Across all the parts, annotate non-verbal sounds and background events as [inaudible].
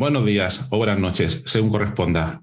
Buenos días o buenas noches, según corresponda.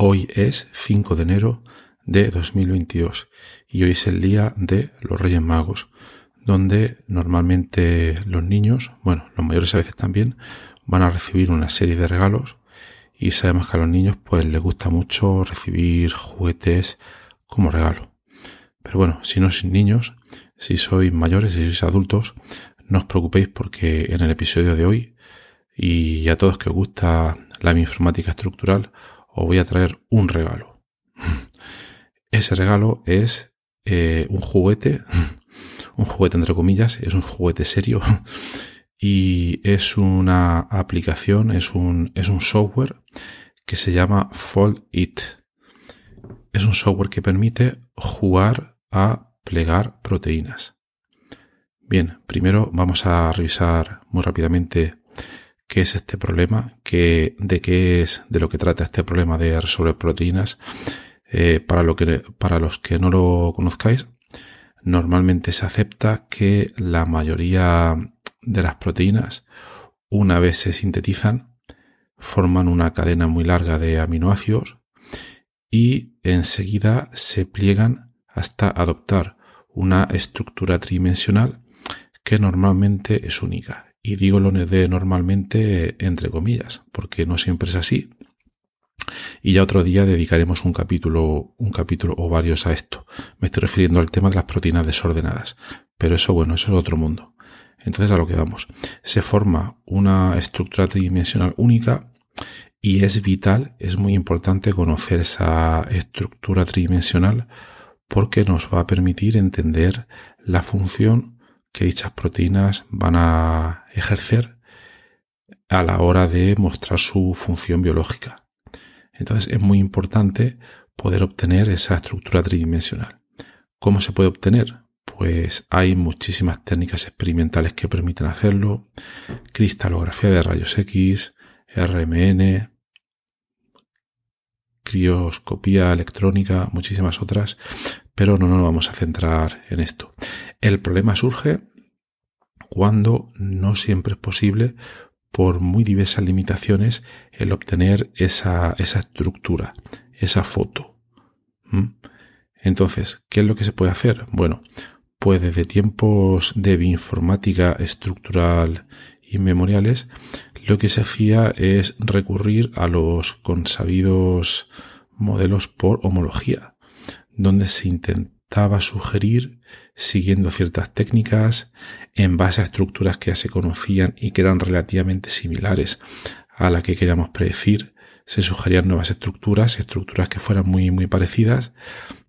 Hoy es 5 de enero de 2022 y hoy es el día de los Reyes Magos, donde normalmente los niños, bueno, los mayores a veces también, van a recibir una serie de regalos y sabemos que a los niños pues les gusta mucho recibir juguetes como regalo. Pero bueno, si no sois niños, si sois mayores, si sois adultos, no os preocupéis porque en el episodio de hoy y a todos que os gusta la informática estructural, os voy a traer un regalo. [laughs] Ese regalo es eh, un juguete, [laughs] un juguete entre comillas, es un juguete serio [laughs] y es una aplicación, es un, es un software que se llama Fold It. Es un software que permite jugar a plegar proteínas. Bien, primero vamos a revisar muy rápidamente qué es este problema, qué, de qué es, de lo que trata este problema de resolver proteínas. Eh, para, lo que, para los que no lo conozcáis, normalmente se acepta que la mayoría de las proteínas, una vez se sintetizan, forman una cadena muy larga de aminoácidos y enseguida se pliegan hasta adoptar una estructura tridimensional que normalmente es única y digo lo de normalmente entre comillas, porque no siempre es así. Y ya otro día dedicaremos un capítulo, un capítulo o varios a esto. Me estoy refiriendo al tema de las proteínas desordenadas. Pero eso, bueno, eso es otro mundo. Entonces a lo que vamos. Se forma una estructura tridimensional única y es vital, es muy importante conocer esa estructura tridimensional porque nos va a permitir entender la función que dichas proteínas van a ejercer a la hora de mostrar su función biológica. Entonces es muy importante poder obtener esa estructura tridimensional. ¿Cómo se puede obtener? Pues hay muchísimas técnicas experimentales que permiten hacerlo. Cristalografía de rayos X, RMN, crioscopía electrónica, muchísimas otras, pero no nos vamos a centrar en esto. El problema surge cuando no siempre es posible, por muy diversas limitaciones, el obtener esa, esa estructura, esa foto. ¿Mm? Entonces, ¿qué es lo que se puede hacer? Bueno, pues desde tiempos de bioinformática estructural y memoriales, lo que se hacía es recurrir a los consabidos modelos por homología, donde se intenta estaba sugerir, siguiendo ciertas técnicas, en base a estructuras que ya se conocían y que eran relativamente similares a la que queríamos predecir, se sugerían nuevas estructuras, estructuras que fueran muy, muy parecidas,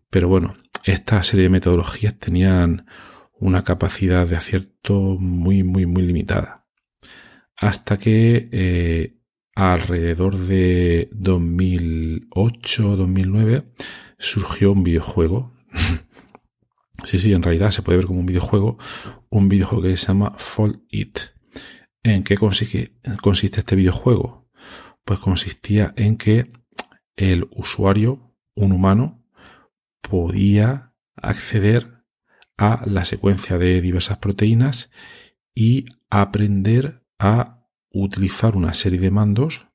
pero bueno, esta serie de metodologías tenían una capacidad de acierto muy, muy, muy limitada. Hasta que eh, alrededor de 2008-2009 surgió un videojuego [laughs] Sí, sí, en realidad se puede ver como un videojuego, un videojuego que se llama Fall It. ¿En qué consiste, consiste este videojuego? Pues consistía en que el usuario, un humano, podía acceder a la secuencia de diversas proteínas y aprender a utilizar una serie de mandos,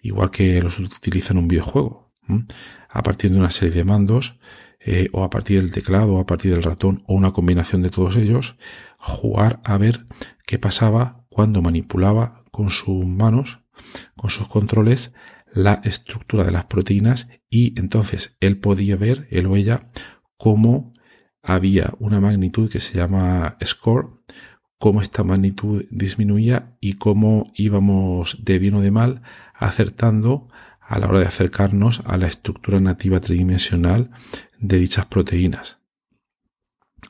igual que los utilizan en un videojuego. A partir de una serie de mandos, eh, o a partir del teclado o a partir del ratón o una combinación de todos ellos, jugar a ver qué pasaba cuando manipulaba con sus manos, con sus controles, la estructura de las proteínas y entonces él podía ver, él o ella, cómo había una magnitud que se llama score, cómo esta magnitud disminuía y cómo íbamos de bien o de mal acertando a la hora de acercarnos a la estructura nativa tridimensional de dichas proteínas.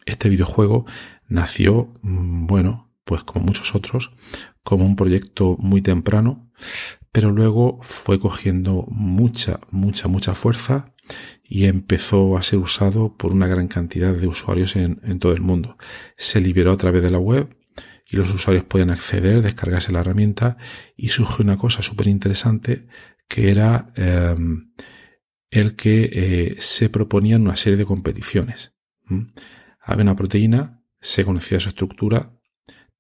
Este videojuego nació, mm, bueno, pues como muchos otros, como un proyecto muy temprano, pero luego fue cogiendo mucha, mucha, mucha fuerza y empezó a ser usado por una gran cantidad de usuarios en, todo el mundo. Se liberó a través de la web y los usuarios podían acceder, descargarse la herramienta y surgió una cosa súper interesante que era em, el que eh, se proponían una serie de competiciones. Había una proteína, se conocía su estructura,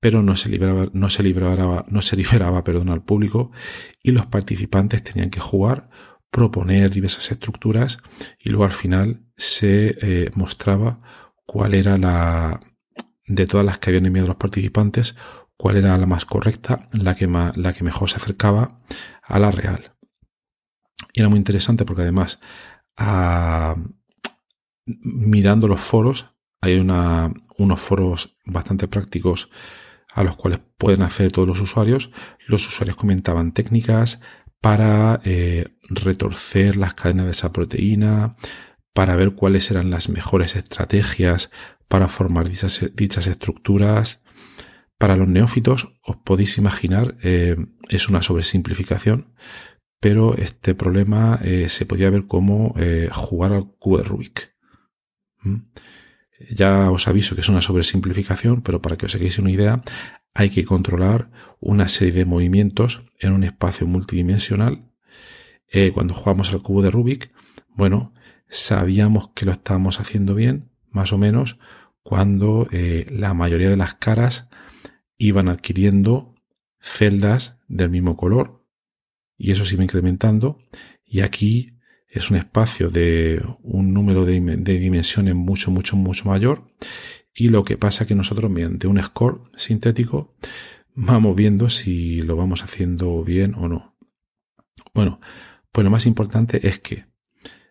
pero no se liberaba, no se liberaba, no se [laughs] liberaba perdón, al público y los participantes tenían que jugar, proponer diversas estructuras y luego al final se eh, mostraba cuál era la, de todas las que habían enviado los participantes, cuál era la más correcta, la que, la que mejor se acercaba a la real. Y era muy interesante porque además, mirando los foros, hay una, unos foros bastante prácticos a los cuales pueden acceder todos los usuarios. Los usuarios comentaban técnicas para eh, retorcer las cadenas de esa proteína, para ver cuáles eran las mejores estrategias para formar dichas, estructuras. Para los neófitos, os podéis imaginar, eh, es una sobresimplificación, pero este problema eh, se podía ver como jugar al cubo de Rubik. ¿Mm? Ya os aviso que es una sobresimplificación, pero para que os hagáis una idea, hay que controlar una serie de movimientos en un espacio multidimensional. Eh, cuando jugamos al cubo de Rubik, bueno, sabíamos que lo estábamos haciendo bien, más o menos, cuando eh, la mayoría de las caras iban adquiriendo celdas del mismo color y eso se iba incrementando y aquí es un espacio de un número de, dimensiones mucho, mucho, mucho mayor. Y lo que pasa es que nosotros mediante un score sintético vamos viendo si lo vamos haciendo bien o no. Bueno, pues lo más importante es que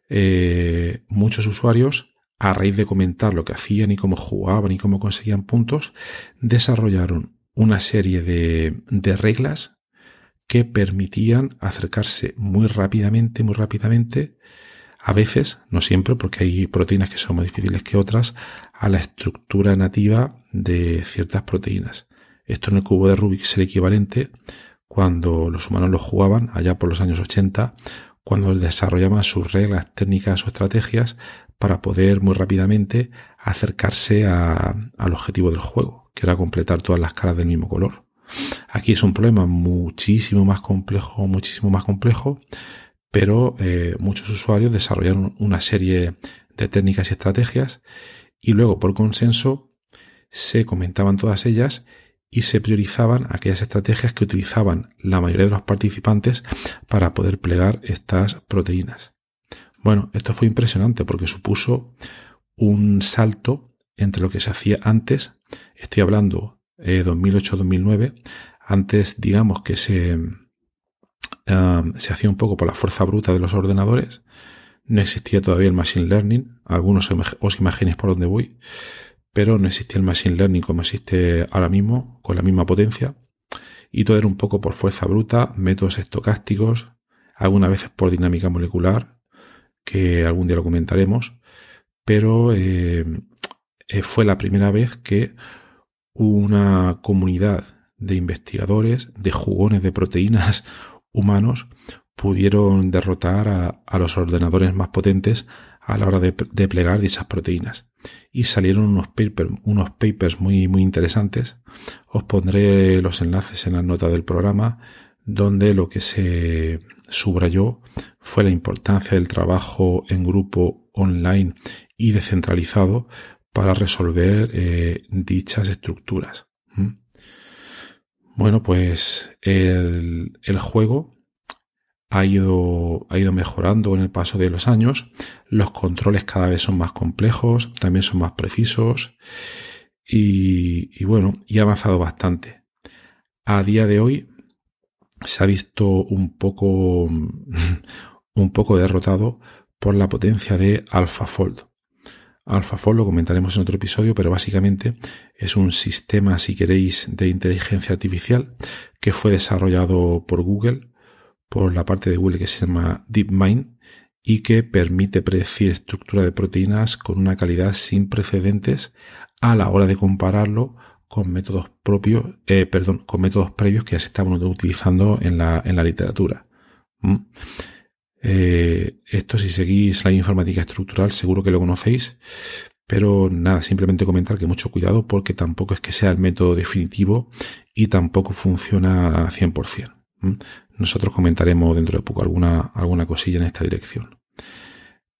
eh, muchos usuarios, a raíz de comentar lo que hacían y cómo jugaban y cómo conseguían puntos, desarrollaron una serie de, reglas que permitían acercarse muy rápidamente, muy rápidamente, a veces, no siempre, porque hay proteínas que son más difíciles que otras, a la estructura nativa de ciertas proteínas. Esto en el cubo de Rubik es el equivalente cuando los humanos lo jugaban, allá por los años 80, cuando desarrollaban sus reglas técnicas o estrategias para poder muy rápidamente acercarse al objetivo del juego, que era completar todas las caras del mismo color. Aquí es un problema muchísimo más complejo, muchísimo más complejo, pero eh, muchos usuarios desarrollaron una serie de técnicas y estrategias y luego por consenso se comentaban todas ellas y se priorizaban aquellas estrategias que utilizaban la mayoría de los participantes para poder plegar estas proteínas. Bueno, esto fue impresionante porque supuso un salto entre lo que se hacía antes, estoy hablando 2008-2009, eh, antes digamos que se, um, se hacía un poco por la fuerza bruta de los ordenadores, no existía todavía el Machine Learning, algunos os imaginéis por dónde voy, pero no existía el Machine Learning como existe ahora mismo, con la misma potencia, y todo era un poco por fuerza bruta, métodos estocásticos, algunas veces por dinámica molecular, que algún día lo comentaremos, pero eh, eh, fue la primera vez que una comunidad de investigadores, de jugones de proteínas [laughs] humanos, pudieron derrotar a, los ordenadores más potentes a la hora de, plegar dichas proteínas. Y salieron unos, unos papers muy, muy interesantes. Os pondré los enlaces en la nota del programa, donde lo que se subrayó fue la importancia del trabajo en grupo online y descentralizado para resolver eh, dichas estructuras. Bueno, pues el, juego ha ido, ha ido mejorando en el paso de los años. Los controles cada vez son más complejos, también son más precisos. Y, bueno, y ha avanzado bastante. A día de hoy se ha visto un poco, [laughs] un poco derrotado por la potencia de AlphaFold. AlphaFold lo comentaremos en otro episodio, pero básicamente es un sistema, si queréis, de inteligencia artificial que fue desarrollado por Google, por la parte de Google que se llama DeepMind, y que permite predecir estructura de proteínas con una calidad sin precedentes a la hora de compararlo con métodos propios, eh, perdón, con métodos previos que ya se estaban utilizando en la, en la literatura. ¿Mm? Eh, esto si seguís la informática estructural seguro que lo conocéis, pero nada, simplemente comentar que mucho cuidado porque tampoco es que sea el método definitivo y tampoco funciona 100%. Nosotros comentaremos dentro de poco alguna, alguna cosilla en esta dirección.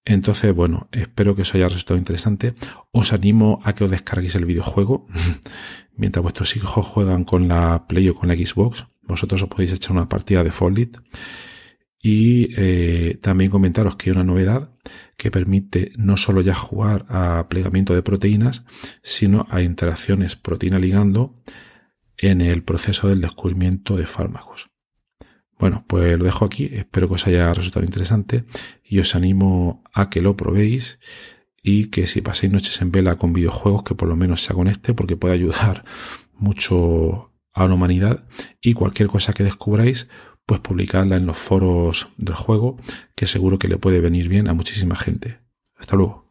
Entonces, bueno, espero que os haya resultado interesante. Os animo a que os descarguéis el videojuego. [laughs] Mientras vuestros hijos juegan con la Play o con la Xbox, vosotros os podéis echar una partida de Foldit. Y eh, también comentaros que hay una novedad que permite no solo ya jugar a plegamiento de proteínas, sino a interacciones proteína ligando en el proceso del descubrimiento de fármacos. Bueno, pues lo dejo aquí, espero que os haya resultado interesante y os animo a que lo probéis y que si paséis noches en vela con videojuegos que por lo menos sea con este porque puede ayudar [laughs] mucho a la humanidad y cualquier cosa que descubráis pues publicarla en los foros del juego que seguro que le puede venir bien a muchísima gente. Hasta luego.